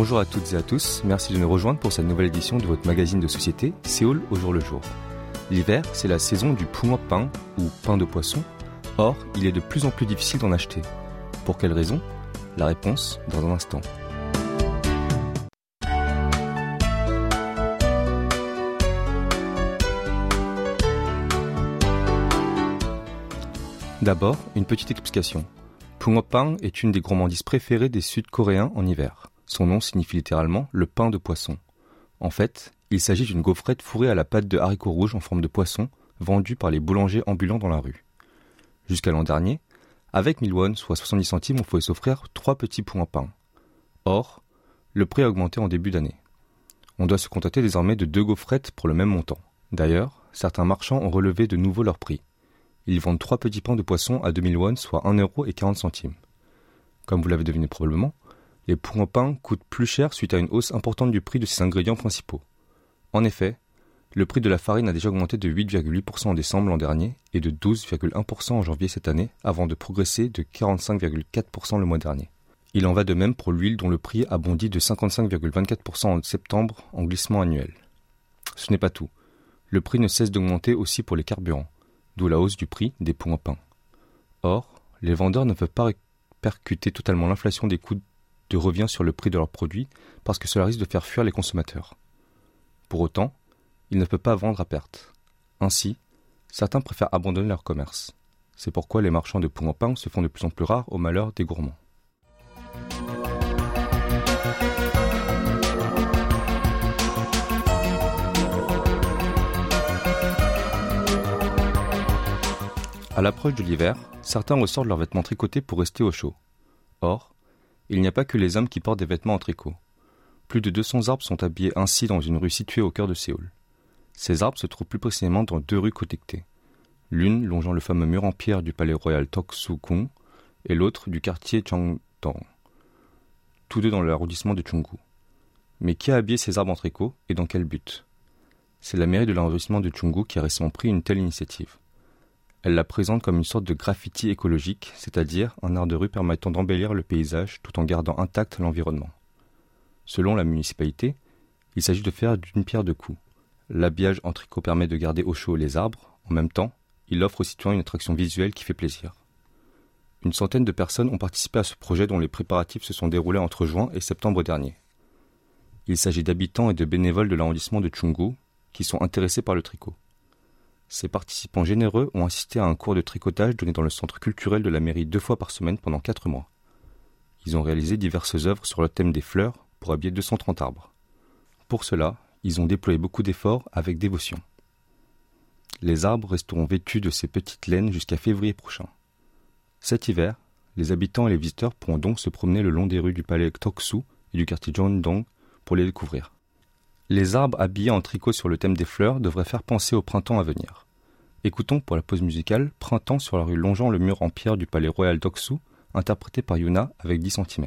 Bonjour à toutes et à tous, merci de nous rejoindre pour cette nouvelle édition de votre magazine de société Séoul au jour le jour. L'hiver, c'est la saison du pain ou pain de poisson. Or, il est de plus en plus difficile d'en acheter. Pour quelle raison? La réponse dans un instant. D'abord, une petite explication. Pungopang est une des gourmandises préférées des Sud-Coréens en hiver. Son nom signifie littéralement le pain de poisson. En fait, il s'agit d'une gaufrette fourrée à la pâte de haricots rouges en forme de poisson, vendue par les boulangers ambulants dans la rue. Jusqu'à l'an dernier, avec 1000 won, soit 70 centimes, on pouvait s'offrir trois petits points pain. Or, le prix a augmenté en début d'année. On doit se contenter désormais de deux gaufrettes pour le même montant. D'ailleurs, certains marchands ont relevé de nouveau leur prix. Ils vendent trois petits pains de poisson à 2000 won, soit 1 euro et 40 centimes. Comme vous l'avez deviné probablement, les points pain coûtent plus cher suite à une hausse importante du prix de ses ingrédients principaux. En effet, le prix de la farine a déjà augmenté de 8,8% en décembre l'an dernier et de 12,1% en janvier cette année, avant de progresser de 45,4% le mois dernier. Il en va de même pour l'huile dont le prix a bondi de 55,24% en septembre en glissement annuel. Ce n'est pas tout. Le prix ne cesse d'augmenter aussi pour les carburants, d'où la hausse du prix des points pain. Or, les vendeurs ne peuvent pas percuter totalement l'inflation des coûts de revient sur le prix de leurs produits parce que cela risque de faire fuir les consommateurs. Pour autant, ils ne peuvent pas vendre à perte. Ainsi, certains préfèrent abandonner leur commerce. C'est pourquoi les marchands de poux en pain se font de plus en plus rares au malheur des gourmands. À l'approche de l'hiver, certains ressortent leurs vêtements tricotés pour rester au chaud. Or, il n'y a pas que les hommes qui portent des vêtements en tricot. Plus de 200 arbres sont habillés ainsi dans une rue située au cœur de Séoul. Ces arbres se trouvent plus précisément dans deux rues connectées. L'une longeant le fameux mur en pierre du palais royal Toksu-kung et l'autre du quartier Changdong, tous deux dans l'arrondissement de Chunggu. Mais qui a habillé ces arbres en tricot et dans quel but? C'est la mairie de l'arrondissement de Chunggu qui a récemment pris une telle initiative. Elle la présente comme une sorte de graffiti écologique, c'est-à-dire un art de rue permettant d'embellir le paysage tout en gardant intact l'environnement. Selon la municipalité, il s'agit de faire d'une pierre deux coups. L'habillage en tricot permet de garder au chaud les arbres, en même temps, il offre aux citoyens une attraction visuelle qui fait plaisir. Une centaine de personnes ont participé à ce projet dont les préparatifs se sont déroulés entre juin et septembre dernier. Il s'agit d'habitants et de bénévoles de l'arrondissement de Chungu qui sont intéressés par le tricot. Ces participants généreux ont assisté à un cours de tricotage donné dans le centre culturel de la mairie deux fois par semaine pendant quatre mois. Ils ont réalisé diverses œuvres sur le thème des fleurs pour habiller 230 arbres. Pour cela, ils ont déployé beaucoup d'efforts avec dévotion. Les arbres resteront vêtus de ces petites laines jusqu'à février prochain. Cet hiver, les habitants et les visiteurs pourront donc se promener le long des rues du palais Toksu et du quartier Jeondong pour les découvrir. Les arbres habillés en tricot sur le thème des fleurs devraient faire penser au printemps à venir. Écoutons pour la pause musicale Printemps sur la rue longeant le mur en pierre du palais royal d'Oksu, interprété par Yuna avec 10 cm.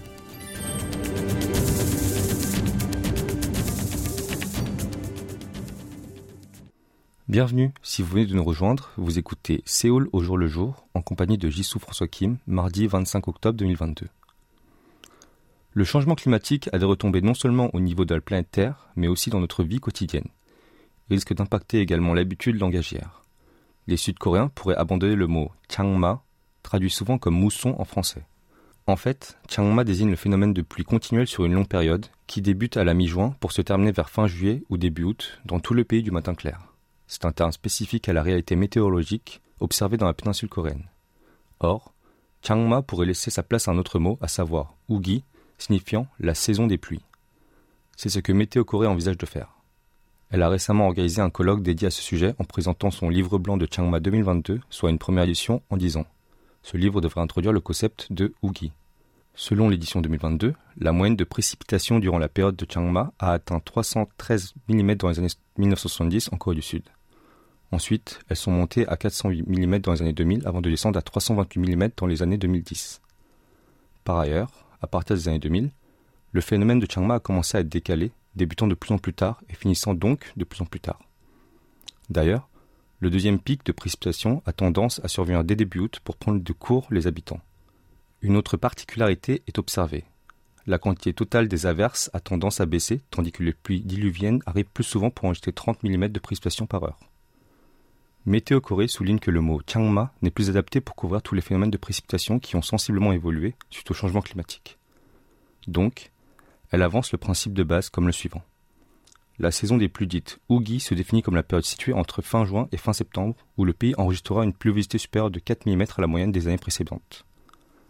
Bienvenue, si vous venez de nous rejoindre, vous écoutez Séoul au jour le jour en compagnie de Jisoo François Kim, mardi 25 octobre 2022. Le changement climatique a des retombées non seulement au niveau de la planète Terre, mais aussi dans notre vie quotidienne. Il risque d'impacter également l'habitude langagière. Les Sud-Coréens pourraient abandonner le mot changma, traduit souvent comme mousson en français. En fait, changma désigne le phénomène de pluie continuelle sur une longue période, qui débute à la mi-juin pour se terminer vers fin juillet ou début août dans tout le pays du matin clair. C'est un terme spécifique à la réalité météorologique observée dans la péninsule coréenne. Or, changma pourrait laisser sa place à un autre mot, à savoir ugi, signifiant la saison des pluies. C'est ce que Météo Corée envisage de faire. Elle a récemment organisé un colloque dédié à ce sujet en présentant son livre blanc de Changma 2022, soit une première édition en 10 ans. Ce livre devrait introduire le concept de Ugi. Selon l'édition 2022, la moyenne de précipitations durant la période de Changma a atteint 313 mm dans les années 1970 en Corée du Sud. Ensuite, elles sont montées à 408 mm dans les années 2000 avant de descendre à 328 mm dans les années 2010. Par ailleurs, à partir des années 2000, le phénomène de Changma a commencé à être décalé, débutant de plus en plus tard et finissant donc de plus en plus tard. D'ailleurs, le deuxième pic de précipitation a tendance à survenir dès début août pour prendre de court les habitants. Une autre particularité est observée. La quantité totale des averses a tendance à baisser, tandis que les pluies diluviennes arrivent plus souvent pour enregistrer 30 mm de précipitation par heure. Météo Corée souligne que le mot Changma n'est plus adapté pour couvrir tous les phénomènes de précipitation qui ont sensiblement évolué suite au changement climatique. Donc, elle avance le principe de base comme le suivant. La saison des pluies dites Ougi se définit comme la période située entre fin juin et fin septembre où le pays enregistrera une pluviosité supérieure de 4 mm à la moyenne des années précédentes.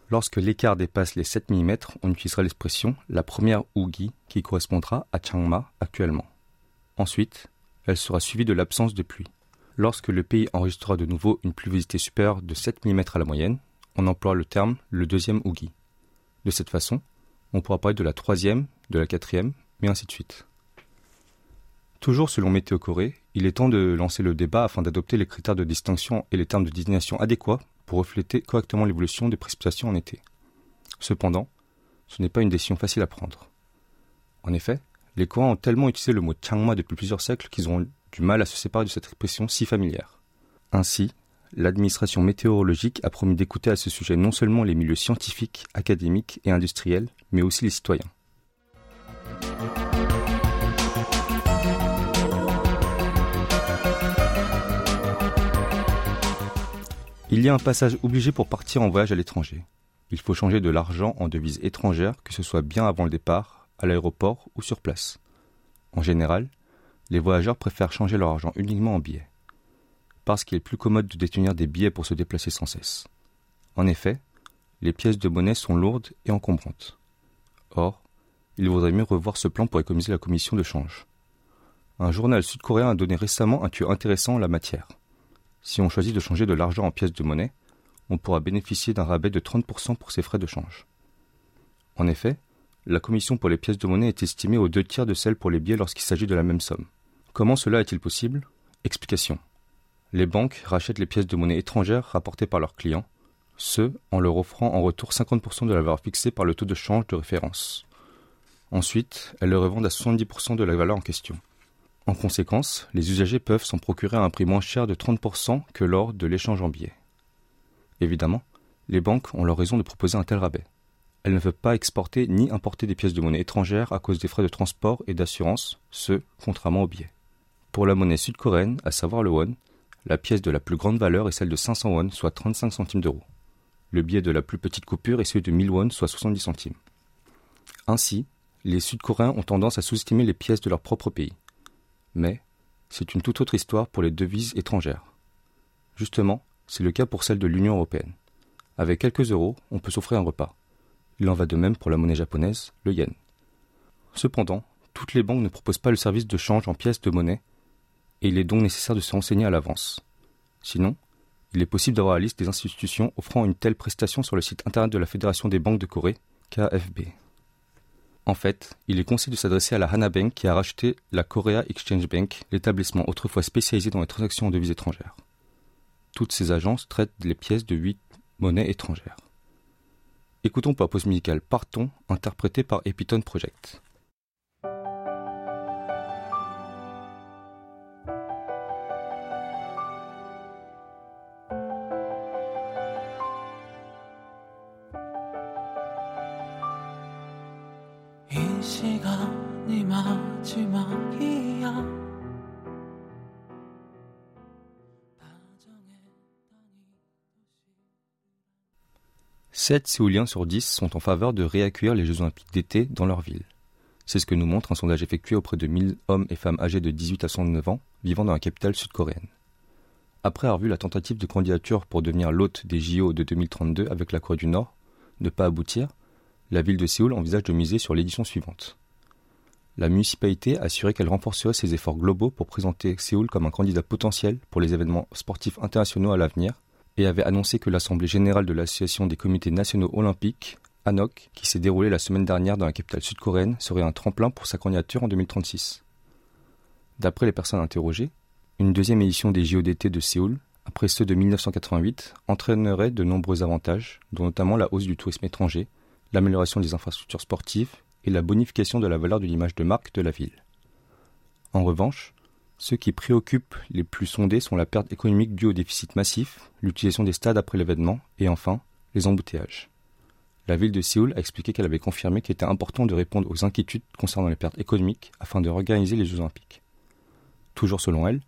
Lorsque l'écart dépasse les 7 mm, on utilisera l'expression la première Ougi qui correspondra à Changma actuellement. Ensuite, elle sera suivie de l'absence de pluie. Lorsque le pays enregistrera de nouveau une pluviosité supérieure de 7 mm à la moyenne, on emploie le terme le deuxième Ougi. De cette façon, on pourra parler de la troisième, de la quatrième, mais ainsi de suite. Toujours selon Météo Corée, il est temps de lancer le débat afin d'adopter les critères de distinction et les termes de désignation adéquats pour refléter correctement l'évolution des précipitations en été. Cependant, ce n'est pas une décision facile à prendre. En effet, les Coréens ont tellement utilisé le mot changma depuis plusieurs siècles qu'ils ont du mal à se séparer de cette expression si familière. Ainsi, l'administration météorologique a promis d'écouter à ce sujet non seulement les milieux scientifiques, académiques et industriels, mais aussi les citoyens. Il y a un passage obligé pour partir en voyage à l'étranger. Il faut changer de l'argent en devise étrangère, que ce soit bien avant le départ, à l'aéroport ou sur place. En général, les voyageurs préfèrent changer leur argent uniquement en billets, parce qu'il est plus commode de détenir des billets pour se déplacer sans cesse. En effet, les pièces de monnaie sont lourdes et encombrantes. Or, il vaudrait mieux revoir ce plan pour économiser la commission de change. Un journal sud-coréen a donné récemment un tuyau intéressant en la matière. Si on choisit de changer de l'argent en pièces de monnaie, on pourra bénéficier d'un rabais de 30% pour ses frais de change. En effet, la commission pour les pièces de monnaie est estimée aux deux tiers de celle pour les billets lorsqu'il s'agit de la même somme. Comment cela est-il possible? Explication. Les banques rachètent les pièces de monnaie étrangères rapportées par leurs clients, ce en leur offrant en retour 50% de la valeur fixée par le taux de change de référence. Ensuite, elles le revendent à 70% de la valeur en question. En conséquence, les usagers peuvent s'en procurer à un prix moins cher de 30% que lors de l'échange en billets. Évidemment, les banques ont leur raison de proposer un tel rabais. Elles ne veulent pas exporter ni importer des pièces de monnaie étrangères à cause des frais de transport et d'assurance, ce, contrairement aux billets. Pour la monnaie sud-coréenne, à savoir le won, la pièce de la plus grande valeur est celle de 500 won, soit 35 centimes d'euros. Le billet de la plus petite coupure est celui de 1000 won, soit 70 centimes. Ainsi, les Sud-Coréens ont tendance à sous-estimer les pièces de leur propre pays. Mais c'est une toute autre histoire pour les devises étrangères. Justement, c'est le cas pour celle de l'Union européenne. Avec quelques euros, on peut s'offrir un repas. Il en va de même pour la monnaie japonaise, le yen. Cependant, toutes les banques ne proposent pas le service de change en pièces de monnaie, et il est donc nécessaire de se renseigner à l'avance. Sinon, il est possible d'avoir la liste des institutions offrant une telle prestation sur le site internet de la Fédération des banques de Corée, KFB. En fait, il est conseillé de s'adresser à la Hana Bank qui a racheté la Korea Exchange Bank, l'établissement autrefois spécialisé dans les transactions en devises étrangères. Toutes ces agences traitent les pièces de huit monnaies étrangères. Écoutons pour la pause musicale Partons, interprété par Epiton Project. 7 Séouliens sur 10 sont en faveur de réaccueillir les Jeux Olympiques d'été dans leur ville. C'est ce que nous montre un sondage effectué auprès de 1000 hommes et femmes âgés de 18 à 109 ans vivant dans la capitale sud-coréenne. Après avoir vu la tentative de candidature pour devenir l'hôte des JO de 2032 avec la Corée du Nord ne pas aboutir, la ville de Séoul envisage de miser sur l'édition suivante. La municipalité a assuré qu'elle renforcerait ses efforts globaux pour présenter Séoul comme un candidat potentiel pour les événements sportifs internationaux à l'avenir et avait annoncé que l'Assemblée générale de l'Association des comités nationaux olympiques, ANOC, qui s'est déroulée la semaine dernière dans la capitale sud-coréenne, serait un tremplin pour sa candidature en 2036. D'après les personnes interrogées, une deuxième édition des JODT de Séoul, après ceux de 1988, entraînerait de nombreux avantages, dont notamment la hausse du tourisme étranger, l'amélioration des infrastructures sportives et la bonification de la valeur de l'image de marque de la ville. En revanche, ceux qui préoccupent les plus sondés sont la perte économique due au déficit massif, l'utilisation des stades après l'événement et enfin les embouteillages. La ville de Séoul a expliqué qu'elle avait confirmé qu'il était important de répondre aux inquiétudes concernant les pertes économiques afin de réorganiser les Jeux olympiques. Toujours selon elle,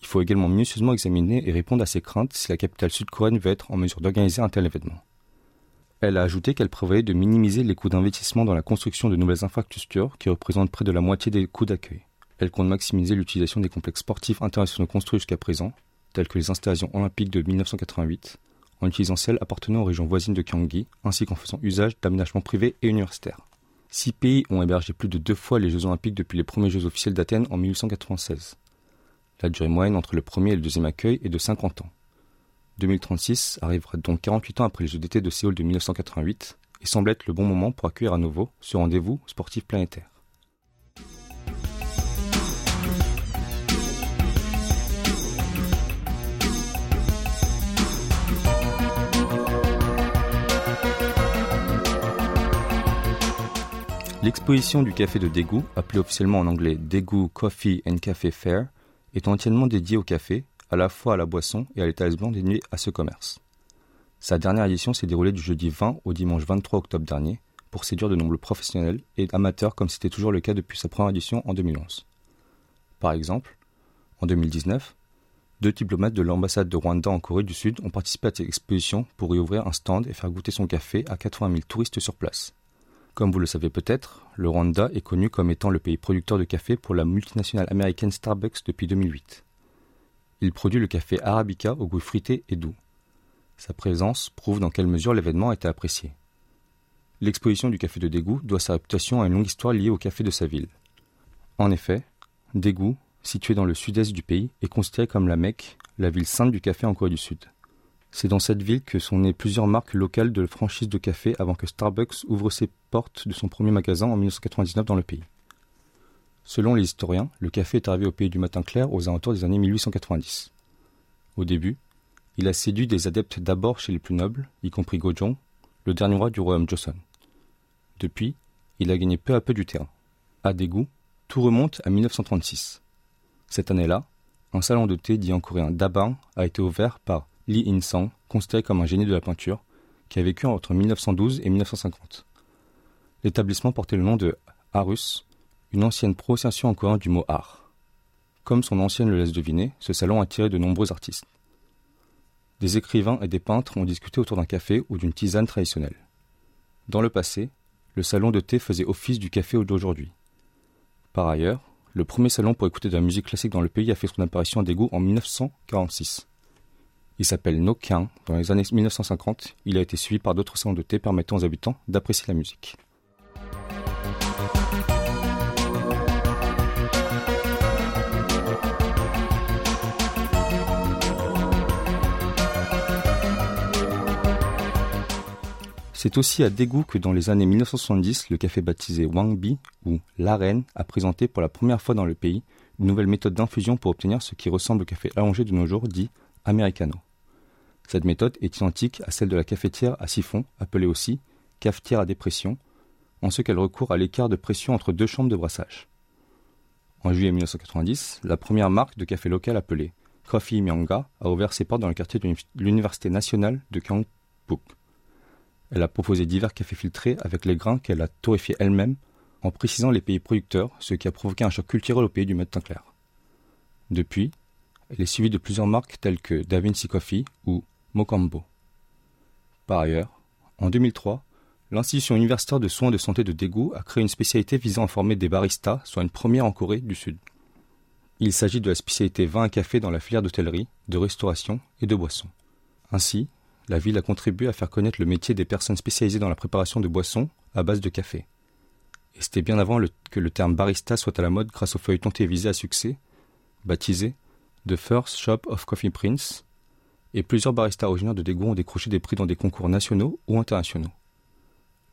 il faut également minutieusement examiner et répondre à ces craintes si la capitale sud-coréenne veut être en mesure d'organiser un tel événement. Elle a ajouté qu'elle prévoyait de minimiser les coûts d'investissement dans la construction de nouvelles infrastructures qui représentent près de la moitié des coûts d'accueil. Elle compte maximiser l'utilisation des complexes sportifs internationaux construits jusqu'à présent, tels que les installations olympiques de 1988, en utilisant celles appartenant aux régions voisines de Gyeonggi, ainsi qu'en faisant usage d'aménagements privés et universitaires. Six pays ont hébergé plus de deux fois les Jeux olympiques depuis les premiers Jeux officiels d'Athènes en 1896. La durée moyenne entre le premier et le deuxième accueil est de 50 ans. 2036 arrivera donc 48 ans après les Jeux d'été de Séoul de 1988 et semble être le bon moment pour accueillir à nouveau ce rendez-vous sportif planétaire. L'exposition du café de Daegu, appelée officiellement en anglais Daegu Coffee and Café Fair, est entièrement dédiée au café, à la fois à la boisson et à l'établissement dédié à ce commerce. Sa dernière édition s'est déroulée du jeudi 20 au dimanche 23 octobre dernier pour séduire de nombreux professionnels et amateurs comme c'était toujours le cas depuis sa première édition en 2011. Par exemple, en 2019, deux diplomates de l'ambassade de Rwanda en Corée du Sud ont participé à cette exposition pour y ouvrir un stand et faire goûter son café à 80 000 touristes sur place. Comme vous le savez peut-être, le Rwanda est connu comme étant le pays producteur de café pour la multinationale américaine Starbucks depuis 2008. Il produit le café arabica au goût fruité et doux. Sa présence prouve dans quelle mesure l'événement a été apprécié. L'exposition du café de Daegu doit sa réputation à une longue histoire liée au café de sa ville. En effet, Daegu, situé dans le sud-est du pays, est considéré comme la Mecque, la ville sainte du café en Corée du Sud. C'est dans cette ville que sont nées plusieurs marques locales de franchise de café avant que Starbucks ouvre ses portes de son premier magasin en 1999 dans le pays. Selon les historiens, le café est arrivé au pays du matin clair aux alentours des années 1890. Au début, il a séduit des adeptes d'abord chez les plus nobles, y compris Gojong, le dernier roi du royaume Joseon. Depuis, il a gagné peu à peu du terrain. À dégoût, tout remonte à 1936. Cette année-là, un salon de thé dit en coréen Dabang a été ouvert par Lee In-sang, considéré comme un génie de la peinture, qui a vécu entre 1912 et 1950. L'établissement portait le nom de Arus, une ancienne prononciation en coréen du mot art. Comme son ancienne le laisse deviner, ce salon a attiré de nombreux artistes. Des écrivains et des peintres ont discuté autour d'un café ou d'une tisane traditionnelle. Dans le passé, le salon de thé faisait office du café d'aujourd'hui. Par ailleurs, le premier salon pour écouter de la musique classique dans le pays a fait son apparition à Daegu en 1946. Il s'appelle Nokian. Dans les années 1950, il a été suivi par d'autres salons de thé permettant aux habitants d'apprécier la musique. C'est aussi à Daegu que dans les années 1970, le café baptisé Wangbi ou l'arène a présenté pour la première fois dans le pays une nouvelle méthode d'infusion pour obtenir ce qui ressemble au café allongé de nos jours dit americano. Cette méthode est identique à celle de la cafetière à siphon, appelée aussi cafetière à dépression, en ce qu'elle recourt à l'écart de pression entre deux chambres de brassage. En juillet 1990, la première marque de café local appelée Coffee Myanga a ouvert ses portes dans le quartier de l'Université nationale de Gyeongbuk. Elle a proposé divers cafés filtrés avec les grains qu'elle a torréfiés elle-même en précisant les pays producteurs, ce qui a provoqué un choc culturel au pays du matin clair. Depuis, elle est suivie de plusieurs marques telles que Da Vinci Coffee ou Mokambo. Par ailleurs, en 2003, l'institution universitaire de soins de santé de Daegu a créé une spécialité visant à former des baristas, soit une première en Corée du Sud. Il s'agit de la spécialité vin et café dans la filière d'hôtellerie, de restauration et de boissons. Ainsi, la ville a contribué à faire connaître le métier des personnes spécialisées dans la préparation de boissons à base de café. Et c'était bien avant que le terme barista soit à la mode grâce au feuilleton télévisé à succès, baptisé The First Shop of Coffee Prince, et plusieurs baristas originaires de Daegu ont décroché des prix dans des concours nationaux ou internationaux.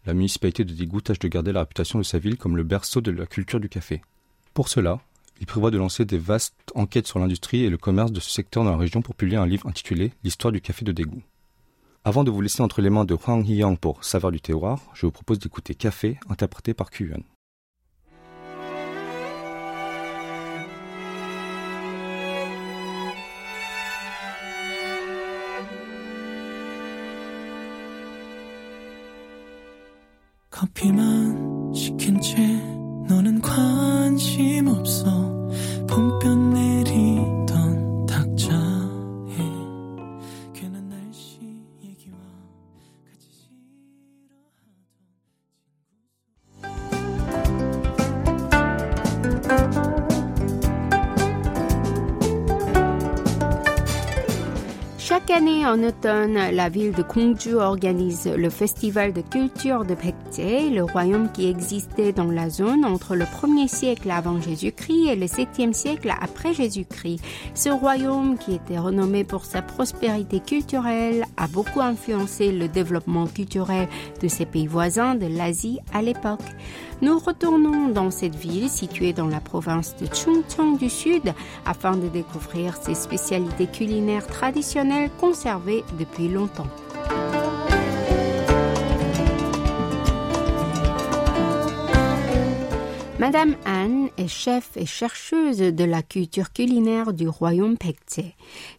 La municipalité de Daegu tâche de garder la réputation de sa ville comme le berceau de la culture du café. Pour cela, il prévoit de lancer des vastes enquêtes sur l'industrie et le commerce de ce secteur dans la région pour publier un livre intitulé L'histoire du café de Daegu. Avant de vous laisser entre les mains de Huang Hiyang pour Saveur du terroir, je vous propose d'écouter Café, interprété par Kuyuan. 커피만 시킨 채 너는 관심 없어 봄볕 내리 En automne, la ville de Gongju organise le festival de culture de Baekje, le royaume qui existait dans la zone entre le 1er siècle avant Jésus-Christ et le 7e siècle après Jésus-Christ. Ce royaume, qui était renommé pour sa prospérité culturelle, a beaucoup influencé le développement culturel de ses pays voisins de l'Asie à l'époque. Nous retournons dans cette ville située dans la province de Chungcheong du Sud afin de découvrir ses spécialités culinaires traditionnelles conservées depuis longtemps. Madame Anne est chef et chercheuse de la culture culinaire du royaume Pekche.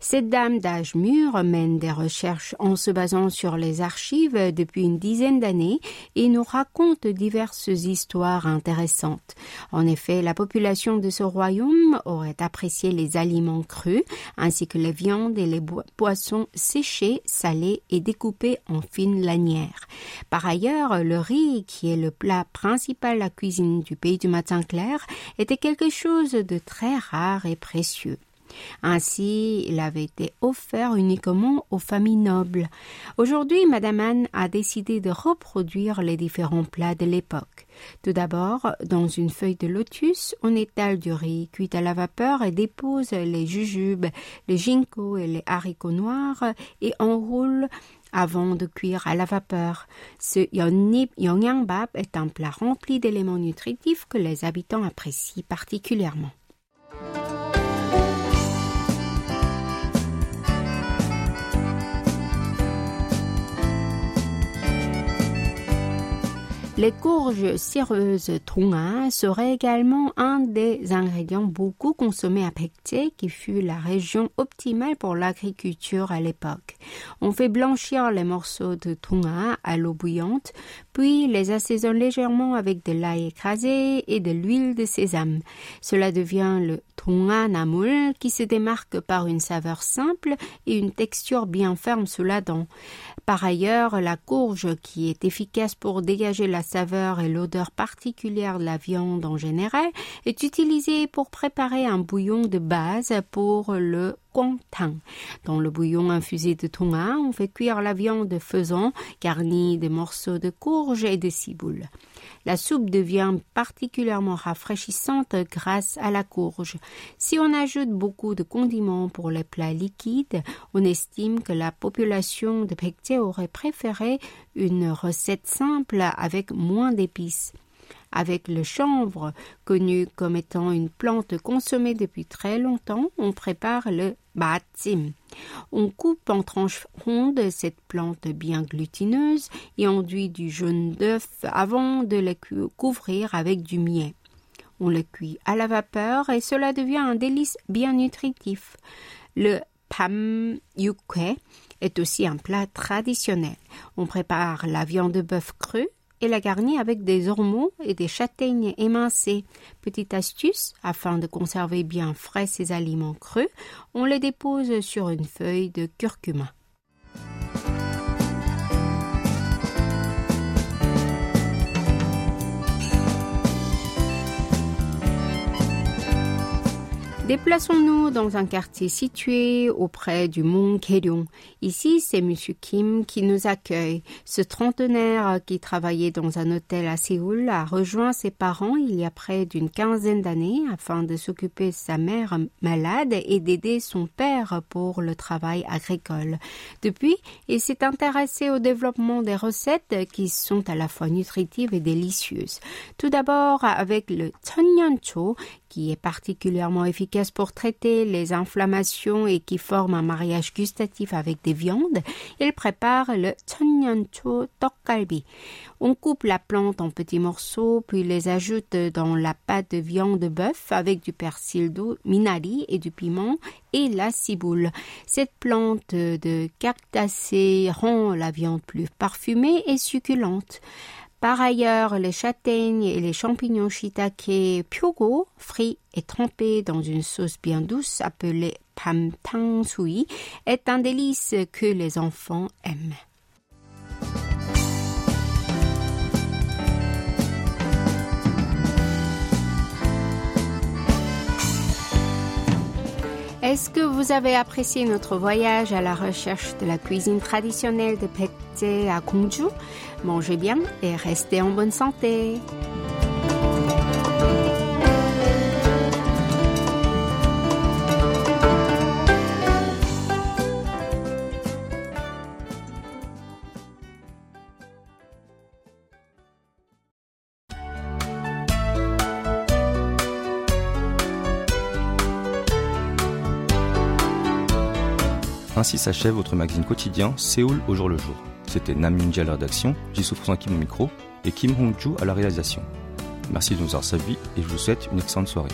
Cette dame d'âge mûr mène des recherches en se basant sur les archives depuis une dizaine d'années et nous raconte diverses histoires intéressantes. En effet, la population de ce royaume aurait apprécié les aliments crus ainsi que les viandes et les poissons séchés, salés et découpés en fines lanières. Par ailleurs, le riz, qui est le plat principal de la cuisine du pays du matin clair était quelque chose de très rare et précieux. Ainsi, il avait été offert uniquement aux familles nobles. Aujourd'hui, Madame Anne a décidé de reproduire les différents plats de l'époque. Tout d'abord, dans une feuille de lotus, on étale du riz cuit à la vapeur et dépose les jujubes, les ginkgos et les haricots noirs et enroule avant de cuire à la vapeur. Ce yongnyangbap est un plat rempli d'éléments nutritifs que les habitants apprécient particulièrement. Les courges cireuses Tonga seraient également un des ingrédients beaucoup consommés à Pekche, qui fut la région optimale pour l'agriculture à l'époque. On fait blanchir les morceaux de Tonga à l'eau bouillante, puis les assaisonne légèrement avec de l'ail écrasé et de l'huile de sésame. Cela devient le Tonga Namul, qui se démarque par une saveur simple et une texture bien ferme sous la dent. Par ailleurs, la courge, qui est efficace pour dégager la saveur et l'odeur particulière de la viande en général, est utilisée pour préparer un bouillon de base pour le Dans le bouillon infusé de tonga, on fait cuire la viande faisant garnie de morceaux de courge et de ciboule. La soupe devient particulièrement rafraîchissante grâce à la courge. Si on ajoute beaucoup de condiments pour les plats liquides, on estime que la population de Pekje aurait préféré une recette simple avec moins d'épices. Avec le chanvre, connu comme étant une plante consommée depuis très longtemps, on prépare le batim. On coupe en tranches rondes cette plante bien glutineuse et enduit du jaune d'œuf avant de le couvrir avec du miel. On le cuit à la vapeur et cela devient un délice bien nutritif. Le pam yukwe est aussi un plat traditionnel. On prépare la viande de bœuf crue et la garnir avec des ormeaux et des châtaignes émincées. Petite astuce, afin de conserver bien frais ces aliments crus, on les dépose sur une feuille de curcuma. Déplaçons-nous dans un quartier situé auprès du mont Keryong. Ici, c'est Monsieur Kim qui nous accueille. Ce trentenaire qui travaillait dans un hôtel à Séoul a rejoint ses parents il y a près d'une quinzaine d'années afin de s'occuper de sa mère malade et d'aider son père pour le travail agricole. Depuis, il s'est intéressé au développement des recettes qui sont à la fois nutritives et délicieuses. Tout d'abord avec le Cheonyeoncho qui est particulièrement efficace pour traiter les inflammations et qui forme un mariage gustatif avec des viandes, il prépare le cheonyeoncho tteokgalbi. On coupe la plante en petits morceaux, puis les ajoute dans la pâte de viande de bœuf avec du persil d'eau, minari et du piment et la ciboule. Cette plante de cactacée rend la viande plus parfumée et succulente. Par ailleurs, les châtaignes et les champignons shiitake pyogo, frits et trempés dans une sauce bien douce appelée pam tang sui, est un délice que les enfants aiment. Est-ce que vous avez apprécié notre voyage à la recherche de la cuisine traditionnelle de Baekje à Gongju Mangez bien et restez en bonne santé. Ainsi s'achève votre magazine quotidien Séoul au jour le jour. C'était Nam Yoonji à la rédaction, Jisoo Kim au micro et Kim Hong-ju à la réalisation. Merci de nous avoir servi et je vous souhaite une excellente soirée.